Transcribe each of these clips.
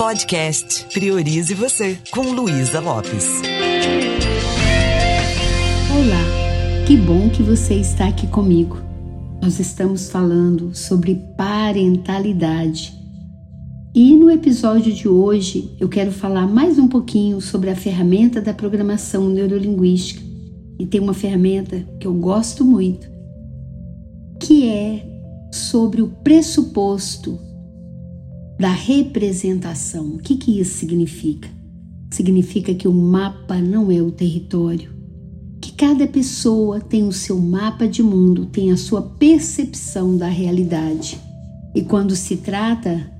Podcast Priorize Você, com Luísa Lopes. Olá, que bom que você está aqui comigo. Nós estamos falando sobre parentalidade. E no episódio de hoje eu quero falar mais um pouquinho sobre a ferramenta da programação neurolinguística. E tem uma ferramenta que eu gosto muito, que é sobre o pressuposto da representação. O que, que isso significa? Significa que o mapa não é o território, que cada pessoa tem o seu mapa de mundo, tem a sua percepção da realidade. E quando se trata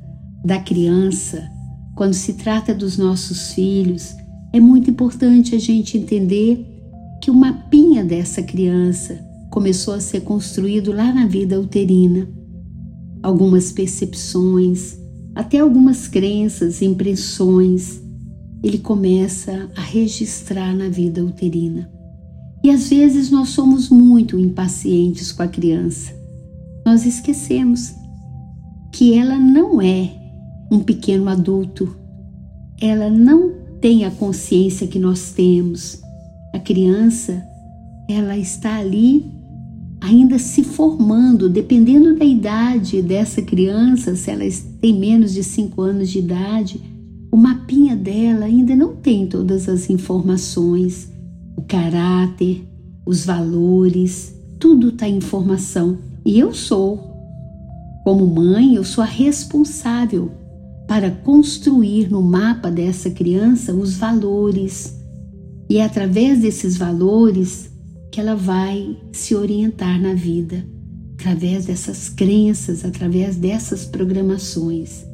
da criança, quando se trata dos nossos filhos, é muito importante a gente entender que o mapinha dessa criança começou a ser construído lá na vida uterina. Algumas percepções, até algumas crenças, impressões, ele começa a registrar na vida uterina. E às vezes nós somos muito impacientes com a criança. Nós esquecemos que ela não é um pequeno adulto. Ela não tem a consciência que nós temos. A criança, ela está ali ainda se formando, dependendo da idade dessa criança, se ela tem menos de 5 anos de idade, o mapinha dela ainda não tem todas as informações, o caráter, os valores, tudo está em formação. E eu sou, como mãe, eu sou a responsável para construir no mapa dessa criança os valores. E é através desses valores que ela vai se orientar na vida através dessas crenças, através dessas programações.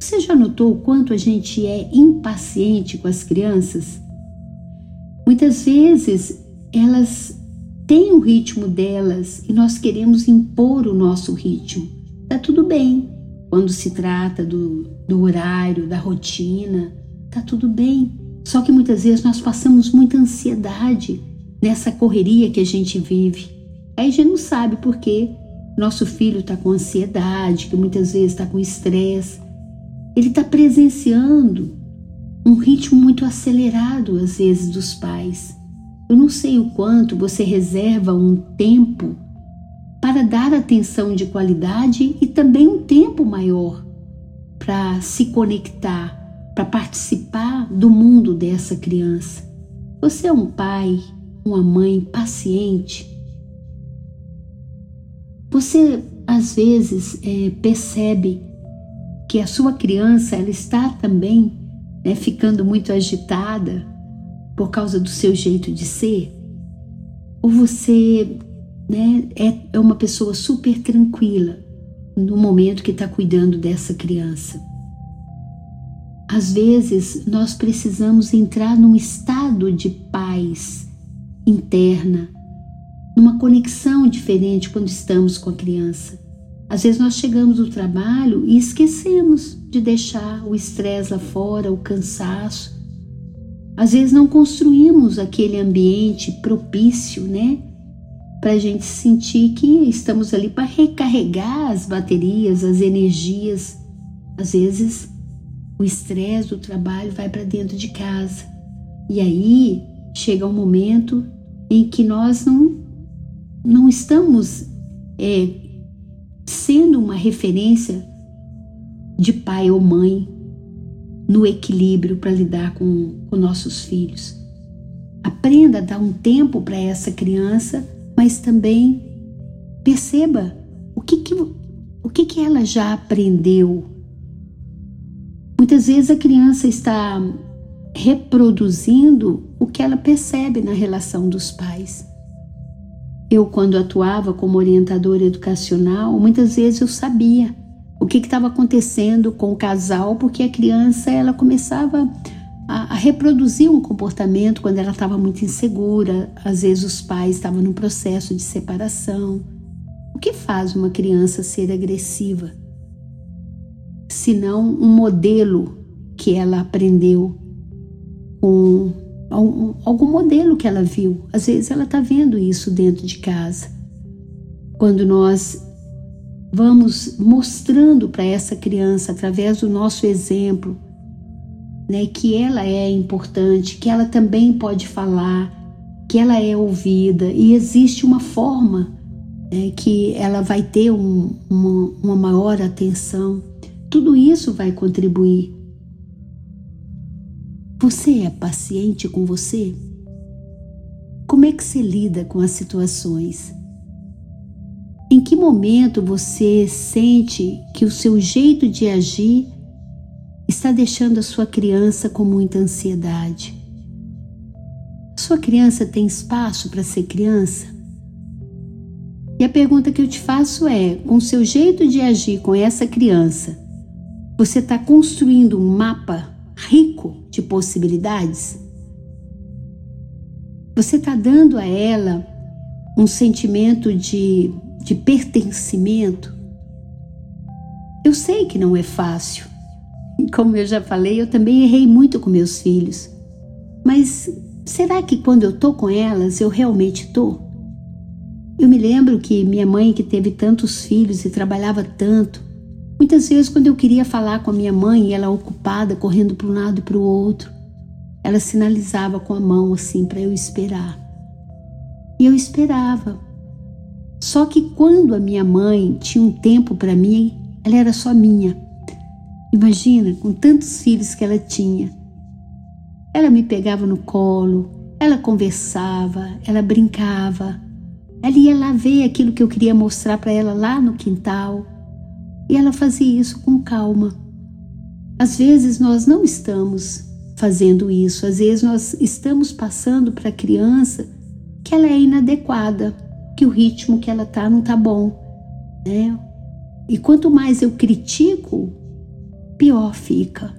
Você já notou o quanto a gente é impaciente com as crianças? Muitas vezes elas têm o ritmo delas e nós queremos impor o nosso ritmo. Tá tudo bem quando se trata do, do horário, da rotina, tá tudo bem. Só que muitas vezes nós passamos muita ansiedade nessa correria que a gente vive. Aí a gente não sabe por quê. Nosso filho está com ansiedade, que muitas vezes está com estresse. Ele está presenciando um ritmo muito acelerado, às vezes, dos pais. Eu não sei o quanto você reserva um tempo para dar atenção de qualidade e também um tempo maior para se conectar, para participar do mundo dessa criança. Você é um pai uma mãe paciente, você às vezes é, percebe que a sua criança ela está também né, ficando muito agitada por causa do seu jeito de ser? Ou você né, é, é uma pessoa super tranquila no momento que está cuidando dessa criança? Às vezes nós precisamos entrar num estado de paz interna, numa conexão diferente quando estamos com a criança. Às vezes nós chegamos do trabalho e esquecemos de deixar o estresse lá fora, o cansaço. Às vezes não construímos aquele ambiente propício, né? Para a gente sentir que estamos ali para recarregar as baterias, as energias. Às vezes o estresse do trabalho vai para dentro de casa. E aí chega um momento em que nós não, não estamos é, sendo uma referência de pai ou mãe no equilíbrio para lidar com, com nossos filhos. Aprenda a dar um tempo para essa criança, mas também perceba o que, que, o que, que ela já aprendeu. Muitas vezes a criança está reproduzindo o que ela percebe na relação dos pais. Eu, quando atuava como orientadora educacional, muitas vezes eu sabia o que estava acontecendo com o casal, porque a criança ela começava a, a reproduzir um comportamento quando ela estava muito insegura. Às vezes os pais estavam num processo de separação. O que faz uma criança ser agressiva? Se não um modelo que ela aprendeu com algum, algum modelo que ela viu. Às vezes ela está vendo isso dentro de casa. Quando nós vamos mostrando para essa criança, através do nosso exemplo, né, que ela é importante, que ela também pode falar, que ela é ouvida e existe uma forma né, que ela vai ter um, uma, uma maior atenção. Tudo isso vai contribuir. Você é paciente com você? Como é que você lida com as situações? Em que momento você sente que o seu jeito de agir está deixando a sua criança com muita ansiedade? Sua criança tem espaço para ser criança? E a pergunta que eu te faço é: com o seu jeito de agir com essa criança, você está construindo um mapa rico de possibilidades? Você está dando a ela um sentimento de de pertencimento. Eu sei que não é fácil. Como eu já falei, eu também errei muito com meus filhos. Mas será que quando eu tô com elas, eu realmente tô? Eu me lembro que minha mãe, que teve tantos filhos e trabalhava tanto, muitas vezes quando eu queria falar com a minha mãe, ela ocupada, correndo para um lado e para o outro, ela sinalizava com a mão assim para eu esperar. E eu esperava. Só que quando a minha mãe tinha um tempo para mim, ela era só minha. Imagina, com tantos filhos que ela tinha. Ela me pegava no colo, ela conversava, ela brincava. Ela ia lá ver aquilo que eu queria mostrar para ela lá no quintal. E ela fazia isso com calma. Às vezes nós não estamos fazendo isso, às vezes nós estamos passando para a criança que ela é inadequada que o ritmo que ela tá não tá bom, né? E quanto mais eu critico, pior fica.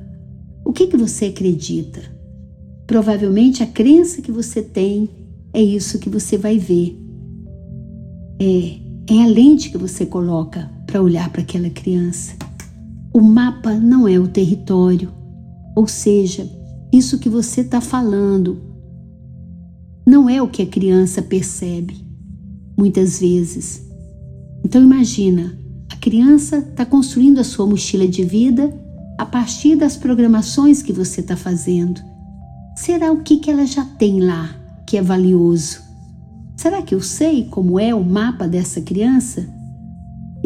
O que que você acredita? Provavelmente a crença que você tem é isso que você vai ver. É, é a lente que você coloca para olhar para aquela criança. O mapa não é o território, ou seja, isso que você está falando não é o que a criança percebe muitas vezes. Então imagina, a criança está construindo a sua mochila de vida a partir das programações que você está fazendo. Será o que, que ela já tem lá que é valioso? Será que eu sei como é o mapa dessa criança?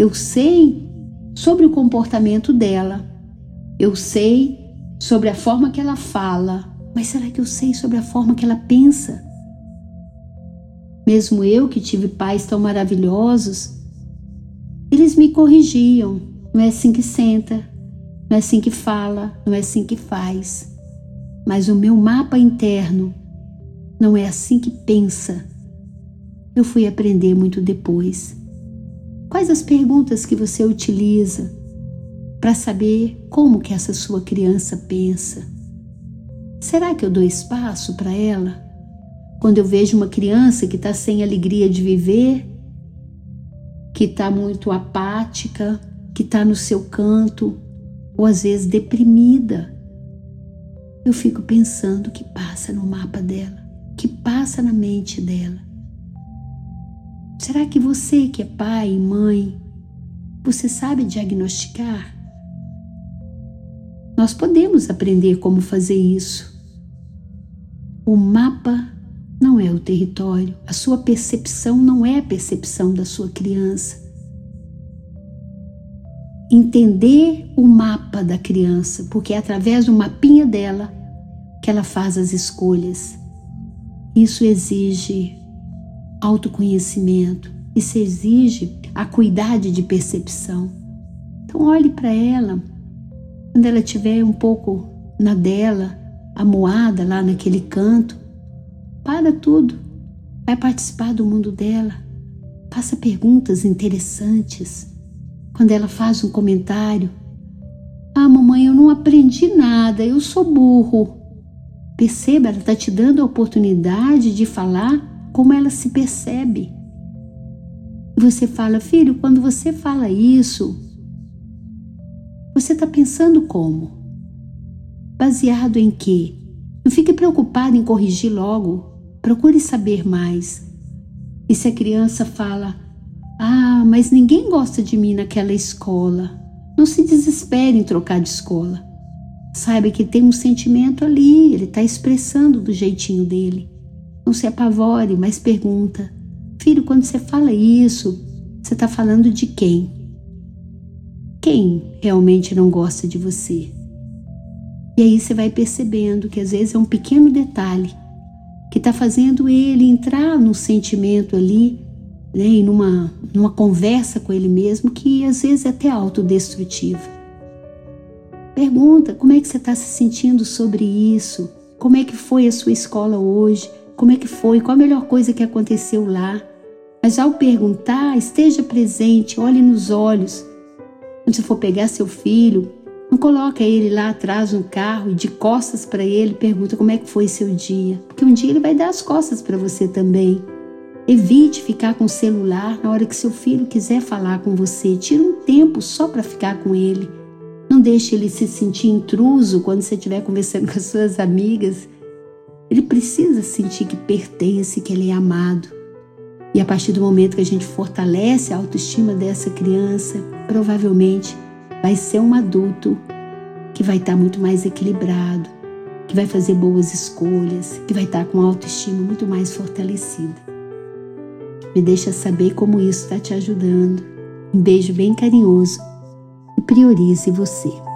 Eu sei sobre o comportamento dela. Eu sei sobre a forma que ela fala. Mas será que eu sei sobre a forma que ela pensa? Mesmo eu que tive pais tão maravilhosos, eles me corrigiam. Não é assim que senta, não é assim que fala, não é assim que faz. Mas o meu mapa interno não é assim que pensa. Eu fui aprender muito depois. Quais as perguntas que você utiliza para saber como que essa sua criança pensa? Será que eu dou espaço para ela? Quando eu vejo uma criança que está sem alegria de viver, que está muito apática, que está no seu canto, ou às vezes deprimida, eu fico pensando o que passa no mapa dela, o que passa na mente dela. Será que você que é pai e mãe, você sabe diagnosticar? Nós podemos aprender como fazer isso. O mapa não é o território, a sua percepção não é a percepção da sua criança. Entender o mapa da criança, porque é através do mapinha dela que ela faz as escolhas. Isso exige autoconhecimento, isso exige acuidade de percepção. Então, olhe para ela, quando ela estiver um pouco na dela, amoada lá naquele canto, para tudo. Vai participar do mundo dela. Faça perguntas interessantes. Quando ela faz um comentário, ah, mamãe, eu não aprendi nada, eu sou burro. Perceba, ela está te dando a oportunidade de falar como ela se percebe. Você fala, filho, quando você fala isso, você está pensando como? Baseado em quê? Não fique preocupado em corrigir logo. Procure saber mais. E se a criança fala: Ah, mas ninguém gosta de mim naquela escola, não se desespere em trocar de escola. Saiba que tem um sentimento ali, ele está expressando do jeitinho dele. Não se apavore, mas pergunta: Filho, quando você fala isso, você está falando de quem? Quem realmente não gosta de você? E aí você vai percebendo que às vezes é um pequeno detalhe que está fazendo ele entrar num sentimento ali, né, e numa, numa conversa com ele mesmo que às vezes é até autodestrutiva. Pergunta como é que você está se sentindo sobre isso, como é que foi a sua escola hoje, como é que foi, qual a melhor coisa que aconteceu lá. Mas ao perguntar, esteja presente, olhe nos olhos. Quando você for pegar seu filho, não coloca ele lá atrás no carro e de costas para ele pergunta como é que foi seu dia, porque um dia ele vai dar as costas para você também. Evite ficar com o celular na hora que seu filho quiser falar com você. Tira um tempo só para ficar com ele. Não deixe ele se sentir intruso quando você estiver conversando com as suas amigas. Ele precisa sentir que pertence, que ele é amado. E a partir do momento que a gente fortalece a autoestima dessa criança, provavelmente vai ser um adulto que vai estar muito mais equilibrado, que vai fazer boas escolhas, que vai estar com a autoestima muito mais fortalecida. Me deixa saber como isso está te ajudando. Um beijo bem carinhoso e priorize você.